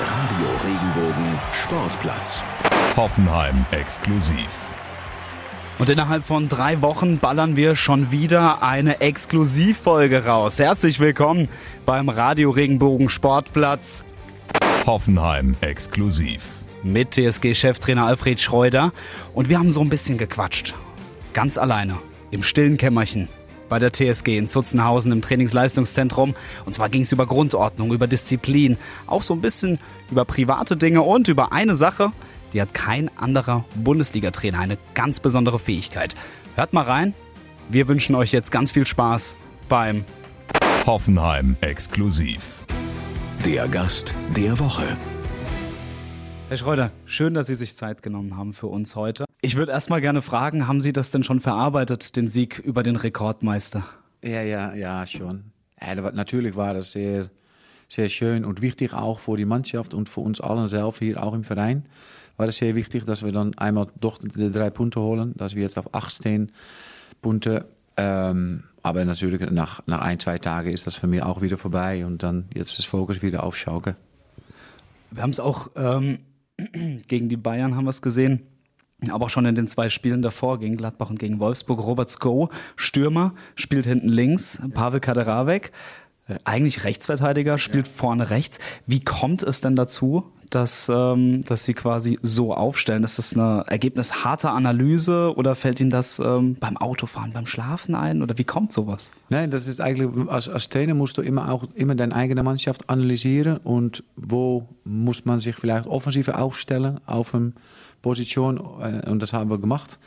Radio Regenbogen Sportplatz. Hoffenheim exklusiv. Und innerhalb von drei Wochen ballern wir schon wieder eine Exklusivfolge raus. Herzlich willkommen beim Radio Regenbogen Sportplatz. Hoffenheim exklusiv. Mit TSG-Cheftrainer Alfred Schreuder. Und wir haben so ein bisschen gequatscht. Ganz alleine. Im stillen Kämmerchen bei der TSG in Zutzenhausen im Trainingsleistungszentrum. Und zwar ging es über Grundordnung, über Disziplin, auch so ein bisschen über private Dinge und über eine Sache, die hat kein anderer Bundesliga-Trainer, eine ganz besondere Fähigkeit. Hört mal rein. Wir wünschen euch jetzt ganz viel Spaß beim Hoffenheim exklusiv. Der Gast der Woche. Herr Schreuder, schön, dass Sie sich Zeit genommen haben für uns heute. Ich würde erst mal gerne fragen, haben Sie das denn schon verarbeitet, den Sieg über den Rekordmeister? Ja, ja, ja, schon. Ja, natürlich war das sehr, sehr schön und wichtig auch für die Mannschaft und für uns allen selbst hier auch im Verein. War es sehr wichtig, dass wir dann einmal doch die drei Punkte holen, dass wir jetzt auf 18 Punkte ähm, aber natürlich nach, nach ein, zwei Tagen ist das für mich auch wieder vorbei und dann jetzt das Fokus wieder auf Schalke. Wir haben es auch ähm, gegen die Bayern haben wir es gesehen. Aber auch schon in den zwei Spielen davor gegen Gladbach und gegen Wolfsburg. Robert Sko, Stürmer, spielt hinten links. Pavel Kaderavek, äh, eigentlich Rechtsverteidiger, spielt ja. vorne rechts. Wie kommt es denn dazu, dass, ähm, dass Sie quasi so aufstellen? Ist das ein Ergebnis harter Analyse oder fällt Ihnen das ähm, beim Autofahren, beim Schlafen ein? Oder wie kommt sowas? Nein, das ist eigentlich, als, als Trainer musst du immer auch immer deine eigene Mannschaft analysieren und wo muss man sich vielleicht offensiver aufstellen auf eine Position äh, und das haben wir gemacht.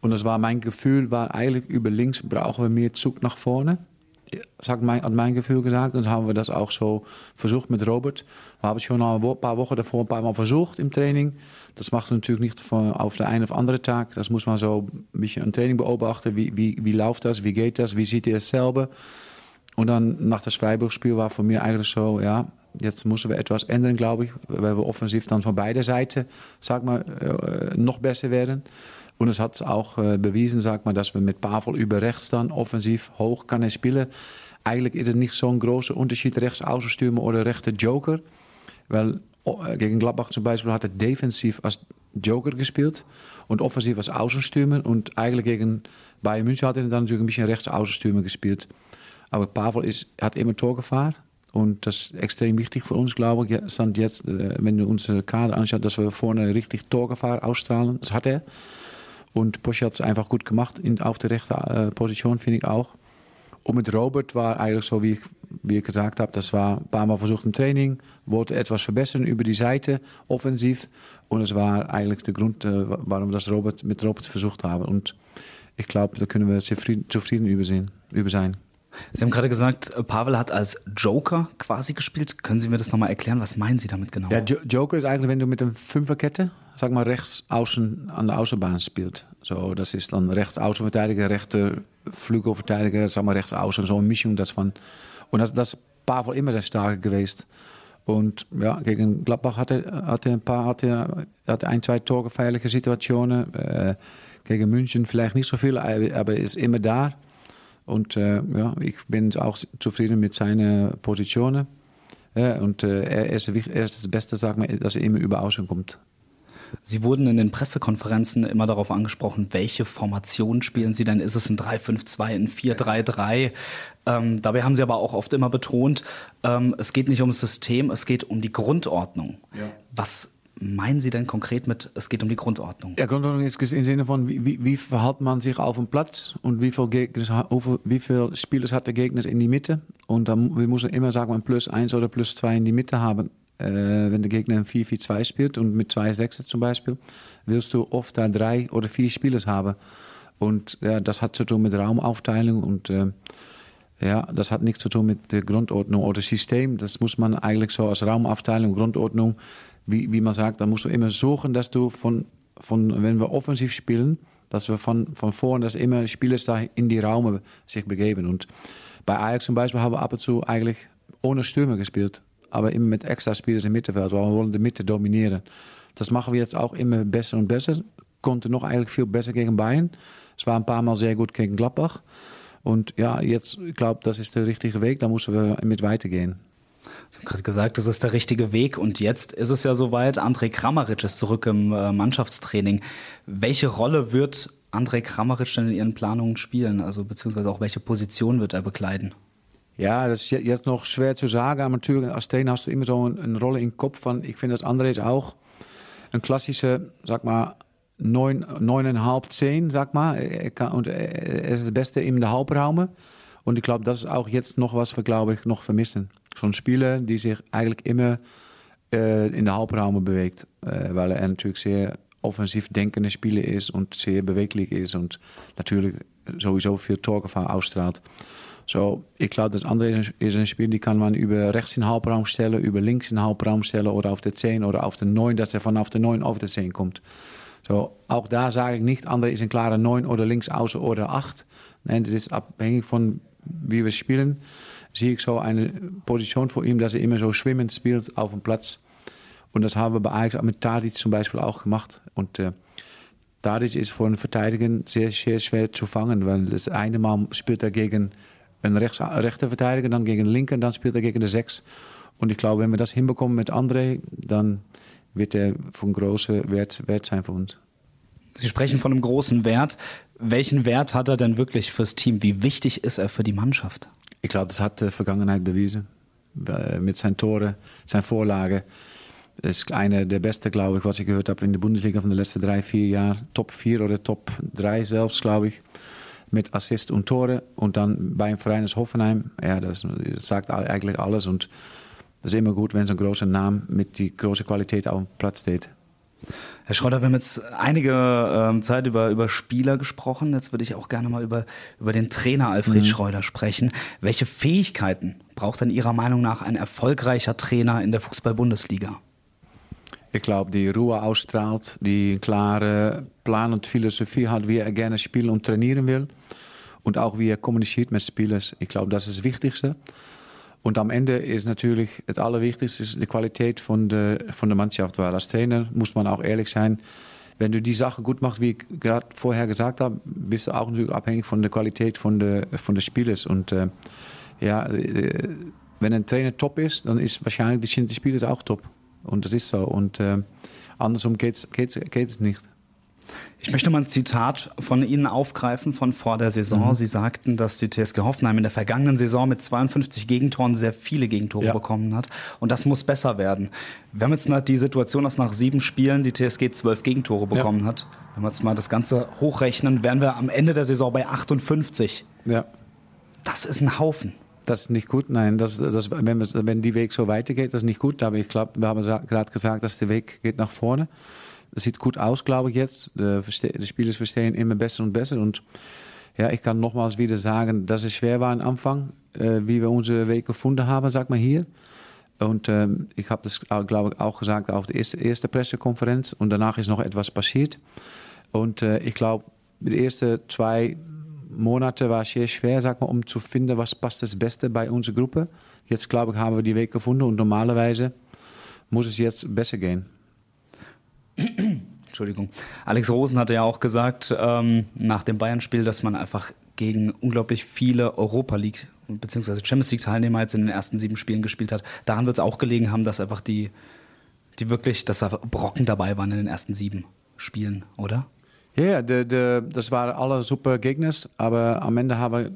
Und das war mein Gefühl, war eigentlich über links brauchen wir mehr Zug nach vorne sagt mein, hat mein Gefühl gesagt. Dann haben wir das auch so versucht mit Robert. Wir haben es schon ein paar Wochen davor ein paar Mal versucht im Training. Das macht natürlich nicht auf der einen auf andere Tag. Das muss man so ein bisschen im Training beobachten. Wie, wie, wie läuft das? Wie geht das? Wie sieht er es selber? Und dann nach das Freiburg-Spiel war für mich eigentlich so, ja, jetzt müssen wir etwas ändern, glaube ich, weil wir offensiv dann von beiden Seiten, sag mal, äh, noch besser werden. Und es hat auch äh, bewiesen, sag mal, dass wir mit Pavel über rechts dann offensiv hoch kann er spielen. Eigentlich ist es nicht so ein großer Unterschied rechts Außenstürmer oder rechter Joker. Weil äh, gegen Gladbach zum Beispiel hat er defensiv als Joker gespielt und offensiv als Außenstürmer. Und eigentlich gegen Bayern München hat er dann natürlich ein rechts Außenstürmer gespielt. Aber Pavel ist, hat immer Torgefahr. Und das ist extrem wichtig für uns, glaube ich. Stand jetzt, äh, wenn du unsere Kader anschaut, dass wir vorne richtig Torgefahr ausstrahlen. Das hat er. Und Porsche hat es einfach gut gemacht in, auf der rechten äh, Position, finde ich auch. Und mit Robert war eigentlich so, wie ich, wie ich gesagt habe, das war ein paar Mal versucht im Training, wollte etwas verbessern über die Seite, offensiv. Und es war eigentlich der Grund, äh, warum das Robert mit Robert versucht haben. Und ich glaube, da können wir zufrieden, zufrieden über, sehen, über sein. Sie haben gerade gesagt, äh, Pavel hat als Joker quasi gespielt. Können Sie mir das nochmal erklären? Was meinen Sie damit genau? Ja, Joker ist eigentlich, wenn du mit einer Fünferkette, sag mal, rechts außen an der Außenbahn spielt. So, das ist dann rechts Außenverteidiger, rechter Flügelverteidiger, sag mal, rechts außen. So eine Mischung davon. Und das, das ist Pavel immer der Starke gewesen. Und ja, gegen Gladbach hatte er ein paar, hatte, hatte ein, zwei torgefährliche Situationen. Äh, gegen München vielleicht nicht so viel, aber er ist immer da. Und äh, ja, ich bin auch zufrieden mit seinen Positionen. Ja, und äh, er, ist, er ist das Beste, sag mal, dass er immer über Außen kommt. Sie wurden in den Pressekonferenzen immer darauf angesprochen, welche Formation spielen Sie denn? Ist es ein 3-5-2, ein 4-3-3? Ähm, dabei haben Sie aber auch oft immer betont, ähm, es geht nicht ums System, es geht um die Grundordnung. Ja. Was meinen Sie denn konkret mit, es geht um die Grundordnung? Ja, Grundordnung ist im Sinne von, wie, wie, verhält man sich auf dem Platz und wie viele, viele Spieler hat der Gegner in die Mitte? Und dann, wir müssen immer sagen, man plus eins oder plus zwei in die Mitte haben. Äh, wenn der Gegner ein 4-4-2 spielt und mit zwei Sechser zum Beispiel, willst du oft da drei oder vier Spieler haben. Und ja, das hat zu tun mit Raumaufteilung und äh, ja, das hat nichts zu tun mit der Grundordnung oder System. Das muss man eigentlich so als Raumaufteilung, Grundordnung wie, wie man sagt, dann musst du immer suchen, dass du von, von wenn wir offensiv spielen, dass wir von, von vorne, dass immer Spieler da in die Raum sich begeben. Und bei Ajax zum Beispiel haben wir ab und zu eigentlich ohne Stürmer gespielt, aber immer mit extra Spielern im Mittelfeld, weil wir wollen die Mitte dominieren. Das machen wir jetzt auch immer besser und besser. Konnte noch eigentlich viel besser gegen Bayern. Es war ein paar Mal sehr gut gegen Gladbach. Und ja, jetzt, ich glaube, das ist der richtige Weg, da müssen wir mit weitergehen. Sie haben gerade gesagt, das ist der richtige Weg und jetzt ist es ja soweit. André Kramaric ist zurück im äh, Mannschaftstraining. Welche Rolle wird André Kramaric denn in Ihren Planungen spielen? Also beziehungsweise auch welche Position wird er bekleiden? Ja, das ist jetzt noch schwer zu sagen. Aber natürlich, als Trainer hast du immer so eine, Rolle im Kopf. Von, ich finde, dass André ist auch ein klassischer, sag mal, neun, neuneinhalb, zehn, sag mal. Er kann, und er ist das Beste in der Hauptraum. Und ich glaube, das ist auch jetzt noch was wir, glaube ich, noch vermissen. So ein Spieler, die sich eigentlich immer äh, in der Hauptraum bewegt. Äh, weil er natürlich sehr offensiv denkende Spieler ist und sehr beweglich ist und natürlich sowieso viel Torgefahr ausstrahlt. So, ich glaube, das andere ist ein Spiel, die kann man über rechts in den Halbraum stellen, über links in den Halbraum stellen oder auf der 10 oder auf der 9, dass er von auf der 9 auf der 10 kommt. So, auch da sage ich nicht, andere ist ein klarer 9 oder links außen oder 8. Nein, das ist abhängig von wie wir spielen. Sehe ich so eine Position vor ihm, dass er immer so schwimmend spielt auf dem Platz. Und das haben wir bei Ajax mit Tadic zum Beispiel auch gemacht. Und äh, Tadic ist für einen Verteidiger sehr, sehr schwer zu fangen, weil das eine Mal spielt er gegen einen rechts, rechten Verteidiger, dann gegen den linken, dann spielt er gegen den Sechs. Und ich glaube, wenn wir das hinbekommen mit André, dann wird er von großem Wert, Wert sein für uns. Sie sprechen von einem großen Wert. Welchen Wert hat er denn wirklich fürs Team? Wie wichtig ist er für die Mannschaft? Ich glaube, das hat die Vergangenheit bewiesen. Mit seinen Toren, seinen Vorlagen. Das ist einer der besten, glaube ich, was ich gehört habe in der Bundesliga von den letzten drei, vier Jahren. Top 4 oder Top 3 selbst, glaube ich. Mit Assist und Tore. Und dann bei einem Verein als Hoffenheim. Ja, das, sagt eigentlich alles. Und das ist immer gut, wenn so ein großer Name mit die große Qualität auf dem Platz steht. Herr Schröder, wir haben jetzt einige ähm, Zeit über, über Spieler gesprochen. Jetzt würde ich auch gerne mal über, über den Trainer Alfred mhm. Schreuder sprechen. Welche Fähigkeiten braucht denn Ihrer Meinung nach ein erfolgreicher Trainer in der Fußball-Bundesliga? Ich glaube, die Ruhe ausstrahlt, die klare Plan und Philosophie hat, wie er gerne spielen und trainieren will. Und auch wie er kommuniziert mit Spielern. Ich glaube, das ist das Wichtigste. Und am Ende ist natürlich das Allerwichtigste die Qualität von der, von der Mannschaft. Weil als Trainer muss man auch ehrlich sein, wenn du die Sache gut machst, wie ich gerade vorher gesagt habe, bist du auch natürlich abhängig von der Qualität von der, von der Spielers. Und äh, ja, äh, wenn ein Trainer top ist, dann ist wahrscheinlich die Spieler auch top. Und das ist so. Und äh, andersrum geht es nicht. Ich möchte mal ein Zitat von Ihnen aufgreifen von vor der Saison. Mhm. Sie sagten, dass die TSG Hoffenheim in der vergangenen Saison mit 52 Gegentoren sehr viele Gegentore ja. bekommen hat. Und das muss besser werden. Wir haben jetzt die Situation, dass nach sieben Spielen die TSG zwölf Gegentore bekommen ja. hat. Wenn wir jetzt mal das Ganze hochrechnen, wären wir am Ende der Saison bei 58. Ja. Das ist ein Haufen. Das ist nicht gut, nein. Das, das, wenn, wenn die Weg so weitergeht, das ist nicht gut. Aber ich glaube, wir haben gerade gesagt, dass der Weg geht nach vorne. Es sieht gut aus, glaube ich jetzt. Die Spieler verstehen immer besser und besser. Und ja, ich kann nochmals wieder sagen, dass es schwer war am Anfang, äh, wie wir unseren Weg gefunden haben, sag mal hier. Und ähm, ich habe das, glaube ich, auch gesagt auf der ersten erste Pressekonferenz. Und danach ist noch etwas passiert. Und äh, ich glaube, die ersten zwei Monate war es sehr schwer, sag mal, um zu finden, was passt das Beste bei unserer Gruppe. Jetzt, glaube ich, haben wir die Weg gefunden und normalerweise muss es jetzt besser gehen. Entschuldigung. Alex Rosen hatte ja auch gesagt ähm, nach dem Bayern-Spiel, dass man einfach gegen unglaublich viele Europa League bzw. Champions League Teilnehmer jetzt in den ersten sieben Spielen gespielt hat. Daran wird es auch gelegen haben, dass einfach die, die wirklich, dass da Brocken dabei waren in den ersten sieben Spielen, oder? Ja, de, de, das waren alle super Gegner, aber am Ende haben wir,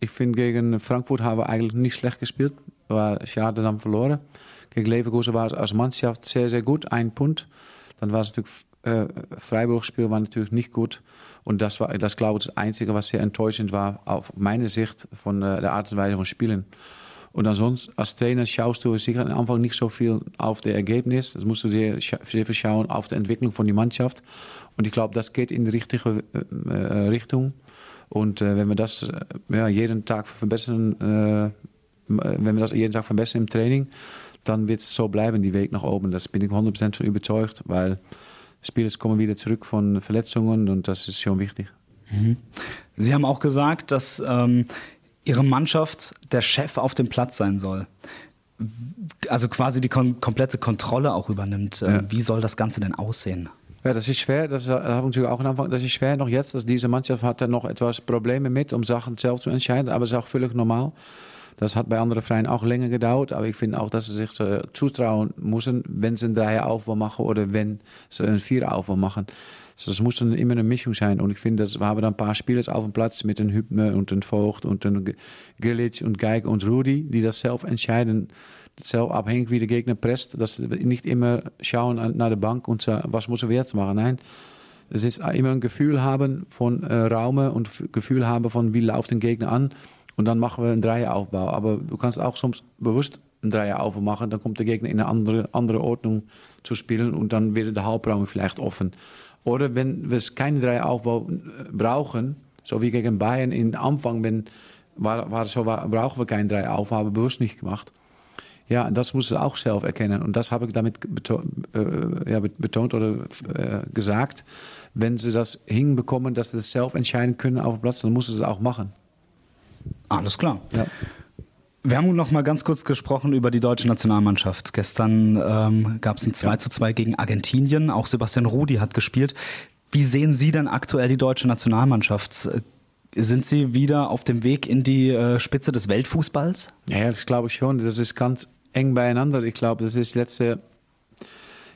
ich finde, gegen Frankfurt haben wir eigentlich nicht schlecht gespielt. War schade dann verloren. Gegen Leverkusen war es als Mannschaft sehr, sehr gut, ein Punkt. Dann war es natürlich, äh, Freiburg-Spiel war natürlich nicht gut. Und das war, das glaube ich, das Einzige, was sehr enttäuschend war, auf meine Sicht von äh, der Art und Weise von Spielen. Und ansonsten, als Trainer schaust du sicher am Anfang nicht so viel auf das Ergebnis. Das musst du sehr, sehr viel schauen auf die Entwicklung von der Mannschaft. Und ich glaube, das geht in die richtige äh, äh Richtung. Und äh, wenn wir das äh, ja, jeden Tag verbessern, wenn wir das jeden Tag verbessern im Training, dann wird es so bleiben, die Weg nach oben. Das bin ich 100% von überzeugt, weil Spieler kommen wieder zurück von Verletzungen und das ist schon wichtig. Mhm. Sie haben auch gesagt, dass ähm, Ihre Mannschaft der Chef auf dem Platz sein soll. Also quasi die kom komplette Kontrolle auch übernimmt. Ähm, ja. Wie soll das Ganze denn aussehen? Ja, das ist schwer. Das habe ich natürlich auch am Anfang. Das ist schwer noch jetzt. Dass diese Mannschaft hat da noch etwas Probleme mit, um Sachen selbst zu entscheiden. Aber es ist auch völlig normal. Das hat bei anderen Vereinen auch länger gedauert, aber ich finde auch, dass sie sich so zutrauen müssen, wenn sie einen Dreieraufbau machen oder wenn sie einen Viereraufbau machen. Das muss dann immer eine Mischung sein. Und ich finde, dass wir haben dann ein paar Spieler auf dem Platz mit den Hübner und den Vogt und den Grillic und Geig und Rudi, die das selbst entscheiden, selbst abhängig wie der Gegner presst, dass sie nicht immer schauen nach der Bank und sagen, was muss er jetzt machen. Nein, es ist immer ein Gefühl haben von äh, Raume und Gefühl haben von, wie läuft den Gegner an. Und dann machen wir einen Dreieraufbau. Aber du kannst auch soms bewusst einen Dreieraufbau machen. Dann kommt der Gegner in eine andere, andere Ordnung zu spielen und dann wird der Hauptraum vielleicht offen. Oder wenn wir keinen Dreieraufbau äh, brauchen, so wie gegen Bayern in Anfang, wenn, war, war so, war, brauchen wir keinen Dreieraufbau, haben wir bewusst nicht gemacht. Ja, das muss es auch selbst erkennen. Und das habe ich damit betont, äh, ja, betont oder äh, gesagt. Wenn sie das hinbekommen, dass sie das selbst entscheiden können auf dem Platz, dann muss sie es auch machen. Alles klar. Ja. Wir haben noch mal ganz kurz gesprochen über die deutsche Nationalmannschaft. Gestern ähm, gab es ein 2 zu 2 gegen Argentinien. Auch Sebastian Rudi hat gespielt. Wie sehen Sie denn aktuell die deutsche Nationalmannschaft? Sind Sie wieder auf dem Weg in die äh, Spitze des Weltfußballs? Ja, das glaube ich schon. Das ist ganz eng beieinander. Ich glaube, das ist letzte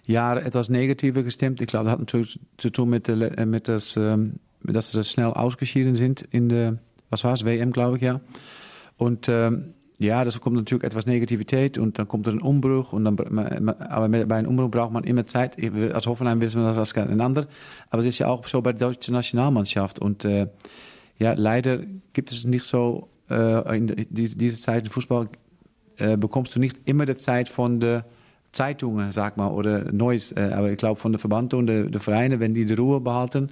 Jahr etwas negativer gestimmt. Ich glaube, das hat natürlich zu tun mit, äh, mit das, ähm, dass sie schnell ausgeschieden sind in der was war es, WM, glaube ich, ja. Und ähm, ja, das kommt natürlich etwas Negativität und dann kommt er ein Umbruch. Und dann, aber bei einem Umbruch braucht man immer Zeit. Als Hoffenheim wissen wir das als kein anderer. Aber es ist ja auch so bei der deutschen Nationalmannschaft. Und äh, ja, leider gibt es nicht so, äh, in diese Zeit im Fußball äh, bekommst du nicht immer die Zeit von der Zeitungen, sag mal, oder Neues. Äh, aber ich glaube, von der Verband und der, der Vereine, wenn die die Ruhe behalten,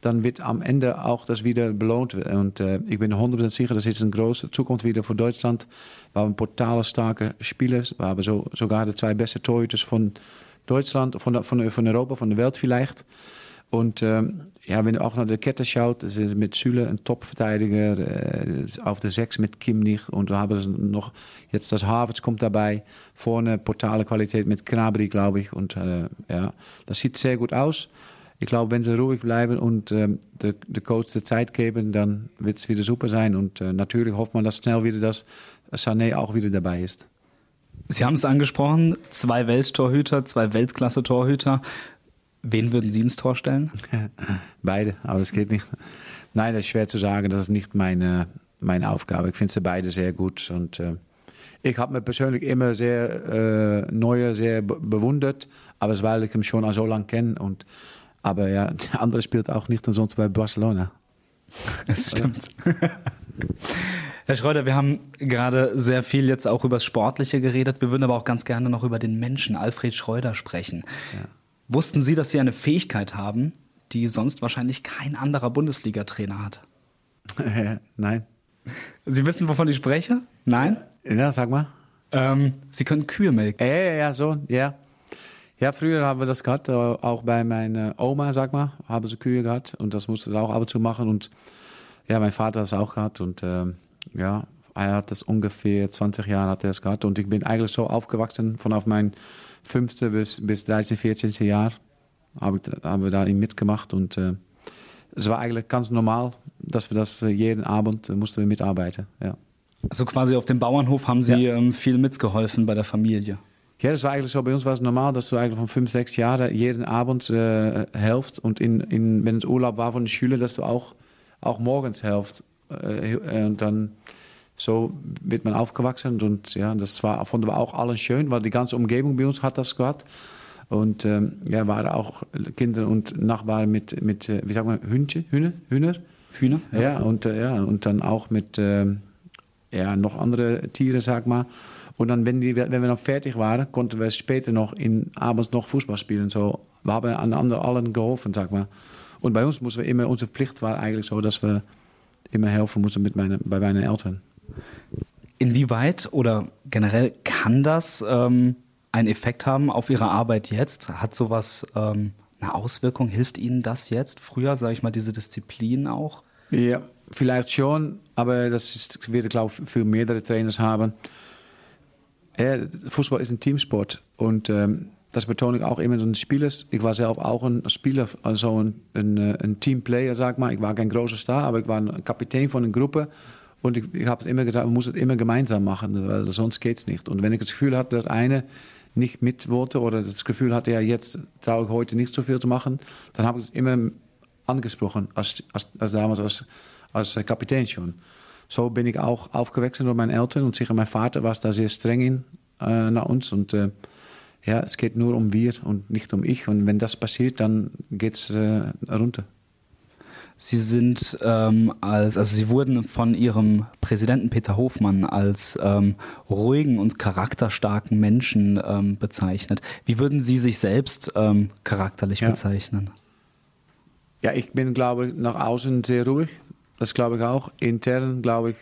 dann wird am Ende auch das wieder belohnt. Und äh, ich bin 100% sicher, das ist eine große Zukunft wieder für Deutschland. Wir haben brutale starke Spieler. Wir haben so, sogar die zwei besten Torhüters von Deutschland, von, von, von Europa, von der Welt vielleicht. Und ähm, ja, wenn du auch nach der Kette schaut, das ist mit Süle ein Top-Verteidiger, äh, auf der Sechs mit Kimnich und wir haben noch jetzt das Havertz kommt dabei, vorne brutale Qualität mit Knabri, glaube ich. Und äh, ja, das sieht sehr gut aus ich glaube, wenn sie ruhig bleiben und ähm, der, der Coach die Zeit geben, dann wird es wieder super sein. Und äh, natürlich hofft man, dass schnell wieder das Sané auch wieder dabei ist. Sie haben es angesprochen, zwei Welttorhüter, zwei Weltklasse-Torhüter. Wen würden Sie ins Tor stellen? beide, aber es geht nicht. Nein, das ist schwer zu sagen. Das ist nicht meine, meine Aufgabe. Ich finde sie beide sehr gut. Und äh, ich habe mir persönlich immer sehr äh, neue, sehr bewundert. Aber es weil ich ihn schon so lange kenne. Und aber ja, der andere spielt auch nicht umsonst bei Barcelona. Das stimmt. Herr Schreuder, wir haben gerade sehr viel jetzt auch über das Sportliche geredet. Wir würden aber auch ganz gerne noch über den Menschen Alfred Schreuder sprechen. Ja. Wussten Sie, dass Sie eine Fähigkeit haben, die sonst wahrscheinlich kein anderer Bundesliga-Trainer hat? Nein. Sie wissen, wovon ich spreche? Nein? Ja, sag mal. Ähm, Sie können Kühe melken. Ja, ja, ja, so, ja. Ja, früher haben wir das gehabt, äh, auch bei meiner Oma, sag mal, haben sie Kühe gehabt und das musste sie auch ab und zu machen und ja, mein Vater hat es auch gehabt und äh, ja, er hat das ungefähr 20 Jahre hat er es gehabt und ich bin eigentlich so aufgewachsen von auf mein fünfte bis, bis 13, 14. Jahr haben wir da mitgemacht und äh, es war eigentlich ganz normal, dass wir das jeden Abend mussten wir mitarbeiten, ja. Also quasi auf dem Bauernhof haben Sie ja. ähm, viel mitgeholfen bei der Familie. Ja, das war eigentlich so. Bei uns war es normal, dass du eigentlich von fünf, sechs Jahren jeden Abend äh, helft. Und in, in, wenn es Urlaub war von den Schülern, dass du auch, auch morgens helft. Äh, und dann so wird man aufgewachsen. Und ja, das war, fanden wir auch allen schön, weil die ganze Umgebung bei uns hat das gehabt. Und ähm, ja, waren auch Kinder und Nachbarn mit, mit äh, wie sagt man, Hühnchen, Hühner? Hühner? Hühner? Ja, ja und, äh, ja, und dann auch mit ähm, ja, noch andere Tiere, sag mal. Und dann, wenn, die, wenn wir noch fertig waren, konnten wir später noch in, abends noch Fußball spielen. So, wir haben an anderen allen geholfen, sag mal. Und bei uns mussten wir immer, unsere Pflicht war eigentlich so, dass wir immer helfen mussten mit meine, bei meinen Eltern. Inwieweit oder generell kann das ähm, einen Effekt haben auf Ihre Arbeit jetzt? Hat sowas ähm, eine Auswirkung? Hilft Ihnen das jetzt? Früher, sage ich mal, diese Disziplin auch? Ja, vielleicht schon, aber das ist, wird, glaube ich, für mehrere Trainers haben. Ja, Fußball ist ein Teamsport und ähm, das betone ich auch immer den Spielers. Ich war selbst auch ein Spieler, also ein, ein, ein Teamplayer, sag mal. Ich war kein großer Star, aber ich war ein Kapitän von einer Gruppe. Und ich, ich habe immer gesagt, man muss es immer gemeinsam machen, weil sonst es nicht. Und wenn ich das Gefühl hatte, dass eine nicht mit wollte oder das Gefühl hatte, ja, jetzt traue ich heute nicht so viel zu machen, dann habe ich es immer angesprochen, als, als, als damals als, als Kapitän schon. So bin ich auch aufgewachsen durch meine Eltern und sicher mein Vater war da sehr streng in äh, nach uns. Und äh, ja, es geht nur um wir und nicht um ich. Und wenn das passiert, dann geht es äh, runter. Sie sind ähm, als, also Sie wurden von Ihrem Präsidenten Peter Hofmann als ähm, ruhigen und charakterstarken Menschen ähm, bezeichnet. Wie würden Sie sich selbst ähm, charakterlich ja. bezeichnen? Ja, ich bin, glaube ich, nach außen sehr ruhig. Das glaube ich auch. Intern, glaube ich,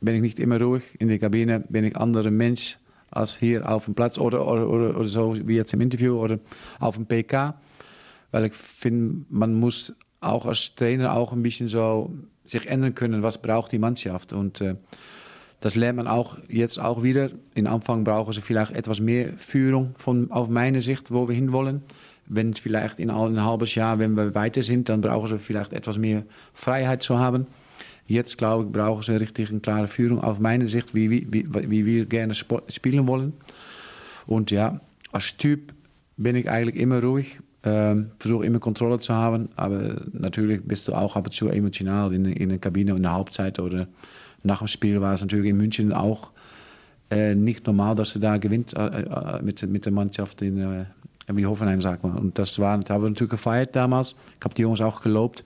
bin ich nicht immer ruhig. In der Kabine bin ich anderer Mensch als hier auf dem Platz oder, oder, oder, oder so wie jetzt im Interview oder auf dem PK. Weil ich finde, man muss auch als Trainer auch ein bisschen so sich ändern können, was braucht die Mannschaft. Und äh, das lernt man auch jetzt auch wieder. In Anfang brauchen sie vielleicht etwas mehr Führung von, auf meine Sicht, wo wir hinwollen. Wenn vielleicht in ein halbes Jahr, wenn wir weiter sind, dann brauchen sie vielleicht etwas mehr Freiheit zu haben. Jetzt, glaube ich, brauchen sie richtig eine klare Führung auf meine Sicht, wie, wie, wie, wie wir gerne spielen wollen. Und ja, als Typ bin ich eigentlich immer ruhig. Ähm, versuche immer Kontrolle zu haben, aber natürlich bist du auch ab und zu emotional in, in der Kabine in der Halbzeit oder nach dem Spiel war es natürlich in München auch äh, nicht normal, dass du da gewinnt äh, äh, mit, mit der Mannschaft in äh, wie Hoffenheim, sag mal. Und das, war, das haben wir natürlich gefeiert damals. Ich habe die Jungs auch gelobt,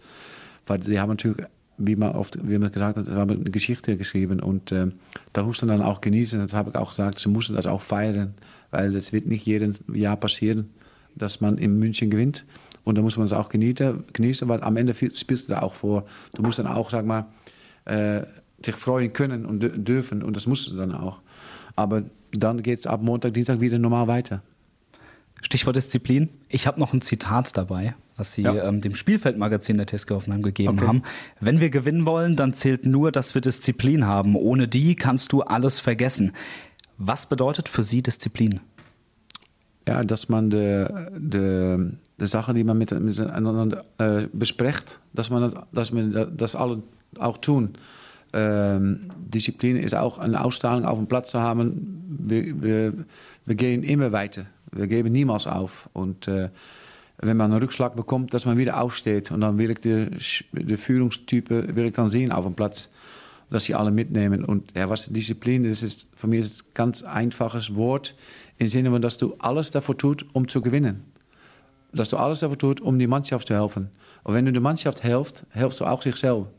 weil die haben natürlich, wie man oft wie man gesagt hat, haben eine Geschichte geschrieben und äh, da mussten dann auch genießen. Das habe ich auch gesagt, sie mussten das auch feiern, weil das wird nicht jedes Jahr passieren dass man in München gewinnt. Und da muss man es auch genießen, genießen, weil am Ende spielst du da auch vor. Du musst dann auch, sag mal, äh, sich freuen können und dürfen. Und das musst du dann auch. Aber dann geht es ab Montag, Dienstag wieder normal weiter. Stichwort Disziplin. Ich habe noch ein Zitat dabei, was Sie ja. ähm, dem Spielfeldmagazin der TSG Hoffenheim gegeben okay. haben. Wenn wir gewinnen wollen, dann zählt nur, dass wir Disziplin haben. Ohne die kannst du alles vergessen. Was bedeutet für Sie Disziplin? ja, dass man de, de, de Sachen, die man mit, miteinander äh, bespricht, dass man das, dass wir das alle auch tun. Ähm, Disziplin ist auch eine Ausstrahlung auf dem Platz zu haben. Wir, wir, wir gehen immer weiter. Wir geben niemals auf. Und äh, wenn man einen Rückschlag bekommt, dass man wieder aufsteht. Und dann will ich die Führungstypen will ich dann sehen auf dem Platz, dass sie alle mitnehmen. Und ja, was Disziplin ist, ist für mich ein ganz einfaches Wort. Im Sinne von, dass du alles dafür tust, um zu gewinnen. Dass du alles dafür tust, um die Mannschaft zu helfen. Und wenn du der Mannschaft hilfst, hilfst du auch sich selbst.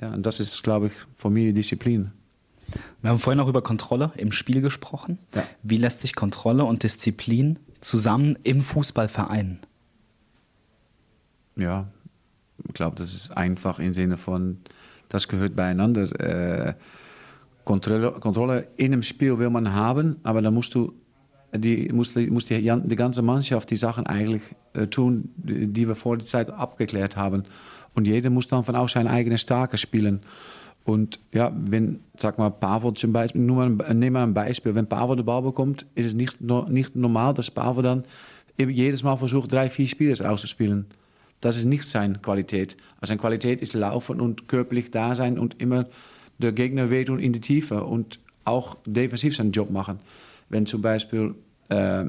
Ja, und das ist, glaube ich, für mich Disziplin. Wir haben vorhin auch über Kontrolle im Spiel gesprochen. Ja. Wie lässt sich Kontrolle und Disziplin zusammen im Fußball vereinen? Ja, ich glaube, das ist einfach im Sinne von, das gehört beieinander. Äh, Kontrolle, Kontrolle in einem Spiel will man haben, aber dann musst du die muss, muss die, die ganze Mannschaft die Sachen eigentlich äh, tun, die wir vor der Zeit abgeklärt haben. Und jeder muss dann von auch seine eigene Stärke spielen. Und ja, wenn, sag mal, Pavel zum Beispiel, nur mal, nehmen wir ein Beispiel, wenn Pavel den Ball bekommt, ist es nicht, nicht normal, dass Pavel dann jedes Mal versucht, drei, vier Spieler auszuspielen. Das ist nicht seine Qualität. Also seine Qualität ist laufen und körperlich da sein und immer der Gegner wehtun in die Tiefe und auch defensiv seinen Job machen. Wenn zum Beispiel äh, äh,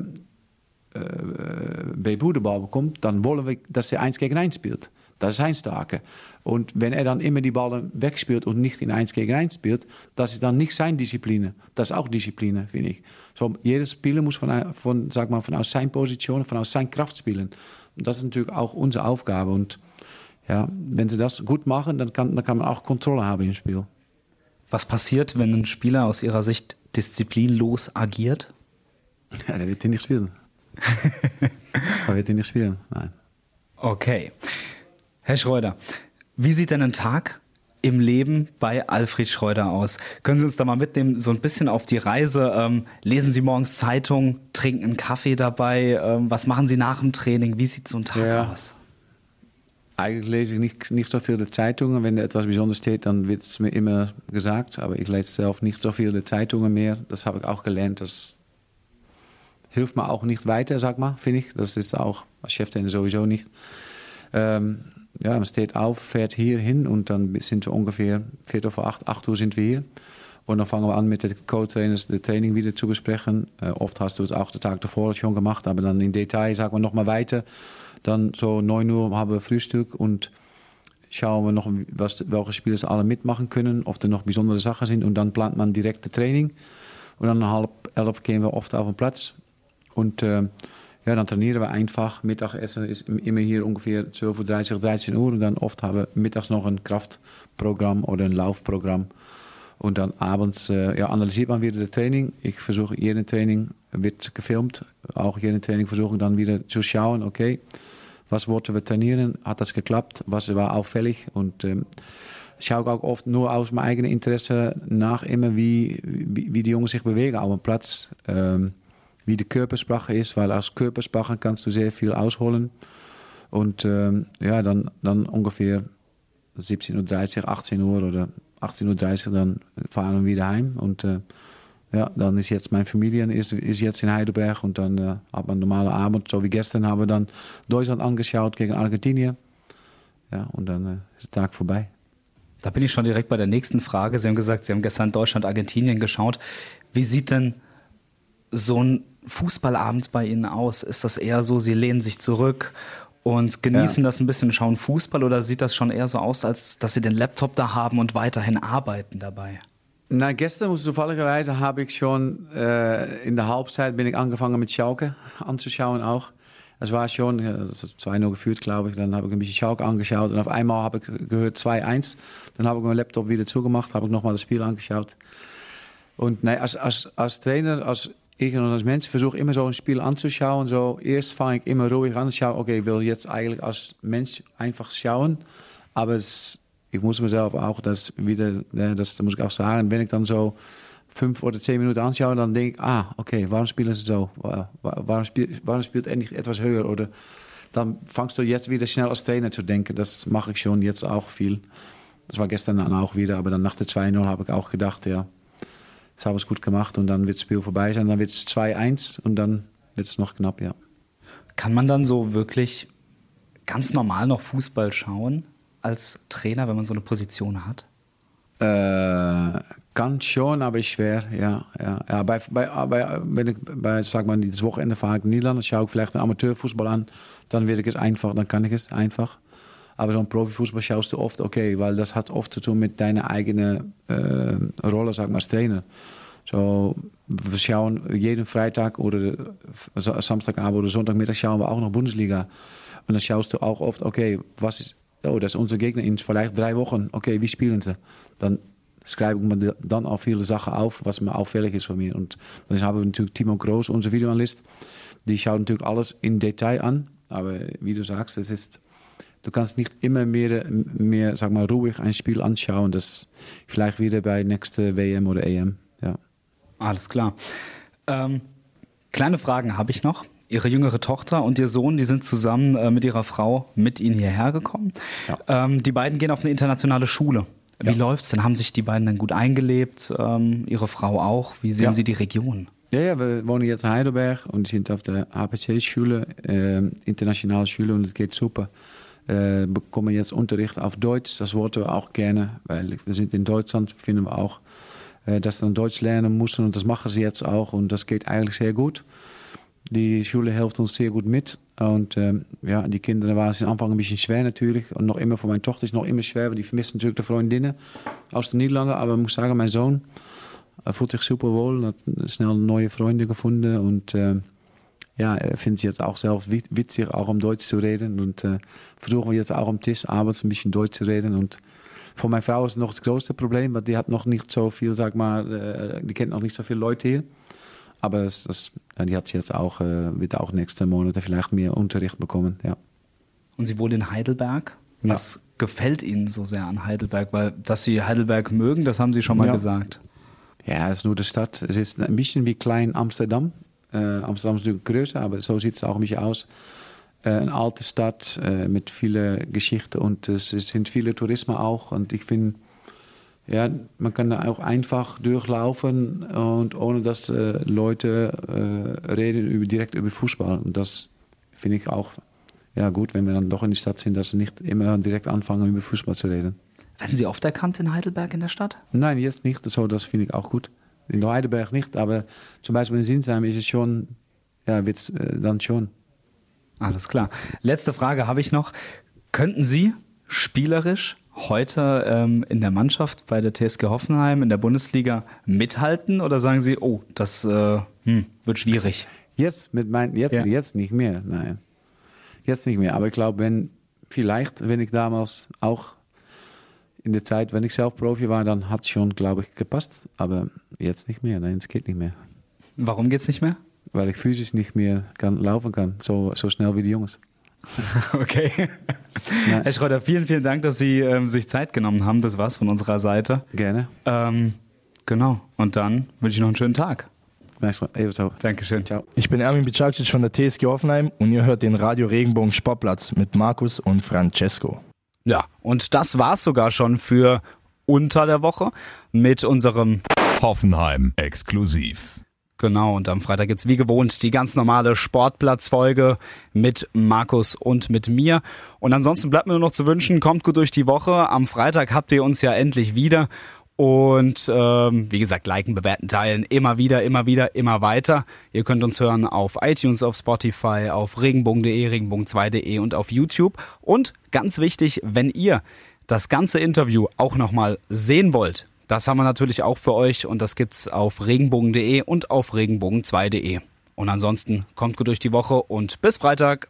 Bebu den Ball bekommt, dann wollen wir, dass er eins gegen eins spielt. Das ist sein Starke. Und wenn er dann immer die Ballen wegspielt und nicht in eins gegen eins spielt, das ist dann nicht seine Disziplin. Das ist auch Disziplin, finde ich. So, jeder Spieler muss von, von, sag mal, von aus seiner Position, von aus seiner Kraft spielen. Und das ist natürlich auch unsere Aufgabe. Und ja, wenn sie das gut machen, dann kann, dann kann man auch Kontrolle haben im Spiel. Was passiert, wenn ein Spieler aus Ihrer Sicht disziplinlos agiert? Ja, der wird ihn nicht spielen. er wird ihn nicht spielen, nein. Okay. Herr Schreuder, wie sieht denn ein Tag im Leben bei Alfred Schreuder aus? Können Sie uns da mal mitnehmen, so ein bisschen auf die Reise? Ähm, lesen Sie morgens Zeitung, trinken einen Kaffee dabei? Ähm, was machen Sie nach dem Training? Wie sieht so ein Tag ja. aus? Eigentlich lese ich nicht, nicht so viele Zeitungen. Wenn etwas Besonderes steht, dann wird es mir immer gesagt. Aber ich lese selbst nicht so viele Zeitungen mehr. Das habe ich auch gelernt. Das hilft mir auch nicht weiter, sag mal, finde ich. Das ist auch als Cheftrainer sowieso nicht. Ähm, ja, man steht auf, fährt hier hin und dann sind wir ungefähr Viertel vor acht, acht Uhr sind wir hier. Und dann fangen wir an mit den Co-Trainers das Training wieder zu besprechen. Äh, oft hast du es auch den Tag davor schon gemacht, aber dann in Detail sagen wir nochmal weiter. Dann so 9 Uhr haben wir Frühstück und schauen wir noch, was, welche Spieler alle mitmachen können, ob da noch besondere Sachen sind. Und dann plant man direkt das Training. Und dann um halb elf gehen wir oft auf den Platz. Und äh, ja, dann trainieren wir einfach. Mittagessen ist immer hier ungefähr 12.30 Uhr, 13 Uhr. Und dann oft haben wir mittags noch ein Kraftprogramm oder ein Laufprogramm. Und dann abends äh, ja, analysiert man wieder das Training. Ich versuche, jeden Training wird gefilmt. Auch jeden Training versuche ich dann wieder zu schauen, okay, was wollten wir trainieren? Hat das geklappt? Was war auffällig? Und ähm, schaue auch oft nur aus meinem eigenen Interesse nach, immer wie, wie, wie die Jungs sich bewegen auf dem Platz. Ähm, wie die Körpersprache ist, weil aus Körpersprache kannst du sehr viel ausholen. Und ähm, ja, dann, dann ungefähr 17.30 Uhr, 18 Uhr oder 18.30 Uhr, dann fahren wir wieder heim. Und äh, ja, dann ist jetzt meine Familie ist, ist jetzt in Heidelberg und dann äh, hat man einen normalen Abend, so wie gestern haben wir dann Deutschland angeschaut gegen Argentinien. Ja, und dann äh, ist der Tag vorbei. Da bin ich schon direkt bei der nächsten Frage. Sie haben gesagt, Sie haben gestern Deutschland, Argentinien geschaut. Wie sieht denn so ein Fußballabend bei Ihnen aus? Ist das eher so, Sie lehnen sich zurück und genießen ja. das ein bisschen, schauen Fußball oder sieht das schon eher so aus, als dass Sie den Laptop da haben und weiterhin arbeiten dabei? Na, gestern zufälligerweise habe ich schon äh, in der Halbzeit bin ich angefangen mit Schalke anzuschauen auch. Es war schon, das ist 2-0 geführt, glaube ich. Dann habe ich ein bisschen Schalke angeschaut und auf einmal habe ich gehört 2-1. Dann habe ich meinen Laptop wieder zugemacht, habe ich nochmal das Spiel angeschaut. Und nee, als, als, als Trainer, als als Mensch versuche immer so ein Spiel anzuschauen. So, erst fange ich immer ruhig an, schaue, okay, ich will jetzt eigentlich als Mensch einfach schauen. Aber es, ich muss mir selber auch das wieder, das, das muss ich auch sagen, wenn ich dann so fünf oder zehn Minuten dann denke ich, ah, okay, warum spielen sie so? Warum spielt, warum spielt endlich etwas höher? Oder dann fangst du jetzt wieder schnell als Trainer zu denken. Das mache ich schon jetzt auch viel. Das war gestern dann auch wieder, aber dann nach der 2-0 habe ich auch gedacht, ja, das haben wir gut gemacht und dann wird das Spiel vorbei sein. Dann wird es 2-1 und dann wird es noch knapp, ja. Kann man dann so wirklich ganz normal noch Fußball schauen als Trainer, wenn man so eine Position hat? Äh, ganz schon, aber schwer, ja. ja, ja bei, bei, bei, wenn ich bei, sag mal, dieses Wochenende fahre ich in Niederland, schaue ich vielleicht einen Amateurfußball an, dann wird es einfach, dann kann ich es einfach. Aber ein Profifußball schaust du oft, okay, weil das hat oft zu tun mit deiner eigenen äh, Rolle, sag mal, als Trainer. So, wir schauen jeden Freitag oder Samstagabend oder Sonntagmittag schauen wir auch noch Bundesliga. Und dann schaust du auch oft, okay, was ist, oh, das ist unser Gegner in vielleicht drei Wochen. Okay, wie spielen sie? Dann schreibe ich mir dann auch viele Sachen auf, was mir auffällig ist von mir. Und dann haben wir natürlich Timo Groß, unser Videoanalyst. Die schaut natürlich alles in Detail an. Aber wie du sagst, es ist du kannst nicht immer mehr, mehr sag mal, ruhig ein Spiel anschauen. Das vielleicht wieder bei nächster WM oder EM. Ja. Alles klar. Ähm, kleine Fragen habe ich noch. Ihre jüngere Tochter und Ihr Sohn, die sind zusammen äh, mit Ihrer Frau mit Ihnen hierher gekommen. Ja. Ähm, die beiden gehen auf eine internationale Schule. Wie ja. läuft's denn? Haben sich die beiden dann gut eingelebt? Ähm, Ihre Frau auch? Wie sehen ja. Sie die Region? Ja, ja, wir wohnen jetzt in Heidelberg und sind auf der HPC-Schule, äh, internationale Schule und es geht super äh, bekommen jetzt Unterricht auf Deutsch. Das wollten wir auch gerne, weil wir sind in Deutschland, finden wir auch, äh, dass dann Deutsch lernen müssen und das machen sie jetzt auch und das geht eigentlich sehr gut. Die Schule hilft uns sehr gut mit. Und ähm, ja, die Kinder waren es am Anfang ein bisschen schwer natürlich. Und noch immer für meine Tochter ist noch immer schwer, weil die vermisst natürlich die Freundinnen aus den Niederlanden. Aber ich muss sagen, mein Sohn fühlt sich super wohl, hat schnell neue Freunde gefunden und äh, ja, findet es jetzt auch selbst witzig, auch um Deutsch zu reden. Und äh, versuchen wir jetzt auch am Tisch abends ein bisschen Deutsch zu reden. Und für meine Frau ist noch das größte Problem, weil die hat noch nicht so viel, sag mal, äh, die kennt noch nicht so viele Leute hier. Aber das, das, die hat jetzt auch, äh, wird auch nächste Monate vielleicht mehr Unterricht bekommen, ja. Und Sie wohnen in Heidelberg? Was ja. gefällt Ihnen so sehr an Heidelberg? Weil, dass Sie Heidelberg mögen, das haben Sie schon mal ja. gesagt. Ja, es ist nur die Stadt. Es ist ein bisschen wie klein Amsterdam. Äh, Amsterdam ist natürlich größer, aber so sieht es auch bisschen aus. Eine alte Stadt äh, mit vielen Geschichten und es, sind viele Tourismen auch. Und ich finde, ja, man kann da auch einfach durchlaufen und ohne dass äh, Leute äh, reden über, direkt über Fußball. Und das finde ich auch ja gut, wenn wir dann doch in die Stadt sind, dass wir nicht immer direkt anfangen, über Fußball zu reden. Werden Sie oft erkannt in Heidelberg in der Stadt? Nein, jetzt nicht. So, das finde ich auch gut. In Heidelberg nicht, aber zum Beispiel in Sinsheim ist es schon, ja, wird's äh, dann schon. Alles klar. Letzte Frage habe ich noch. Könnten Sie spielerisch heute ähm, in der Mannschaft bei der TSG Hoffenheim in der Bundesliga mithalten oder sagen Sie, oh, das äh, hm, wird schwierig? Jetzt mit mein, jetzt, Ja. jetzt nicht mehr, nein. Jetzt nicht mehr. Aber ich glaube, wenn vielleicht, wenn ich damals auch in der Zeit, wenn ich selbst Profi war, dann hat es schon, glaube ich, gepasst. Aber jetzt nicht mehr. Nein, es geht nicht mehr. Warum geht's nicht mehr? Weil ich physisch nicht mehr kann, laufen kann, so, so schnell wie die Jungs. Okay. Ja. Herr Schröder, vielen, vielen Dank, dass Sie ähm, sich Zeit genommen haben. Das war's von unserer Seite. Gerne. Ähm, genau. Und dann wünsche ich noch einen schönen Tag. Dankeschön. Ciao. Ich bin Ermin Bicacic von der TSG Hoffenheim und ihr hört den Radio Regenbogen Sportplatz mit Markus und Francesco. Ja, und das war's sogar schon für unter der Woche mit unserem Hoffenheim exklusiv. Genau, und am Freitag gibt's wie gewohnt die ganz normale Sportplatzfolge mit Markus und mit mir. Und ansonsten bleibt mir nur noch zu wünschen, kommt gut durch die Woche. Am Freitag habt ihr uns ja endlich wieder. Und ähm, wie gesagt, liken, bewerten, teilen, immer wieder, immer wieder, immer weiter. Ihr könnt uns hören auf iTunes, auf Spotify, auf regenbogen.de, regenbogen2.de und auf YouTube. Und ganz wichtig, wenn ihr das ganze Interview auch nochmal sehen wollt, das haben wir natürlich auch für euch und das gibt's auf regenbogen.de und auf regenbogen2.de. Und ansonsten kommt gut durch die Woche und bis Freitag.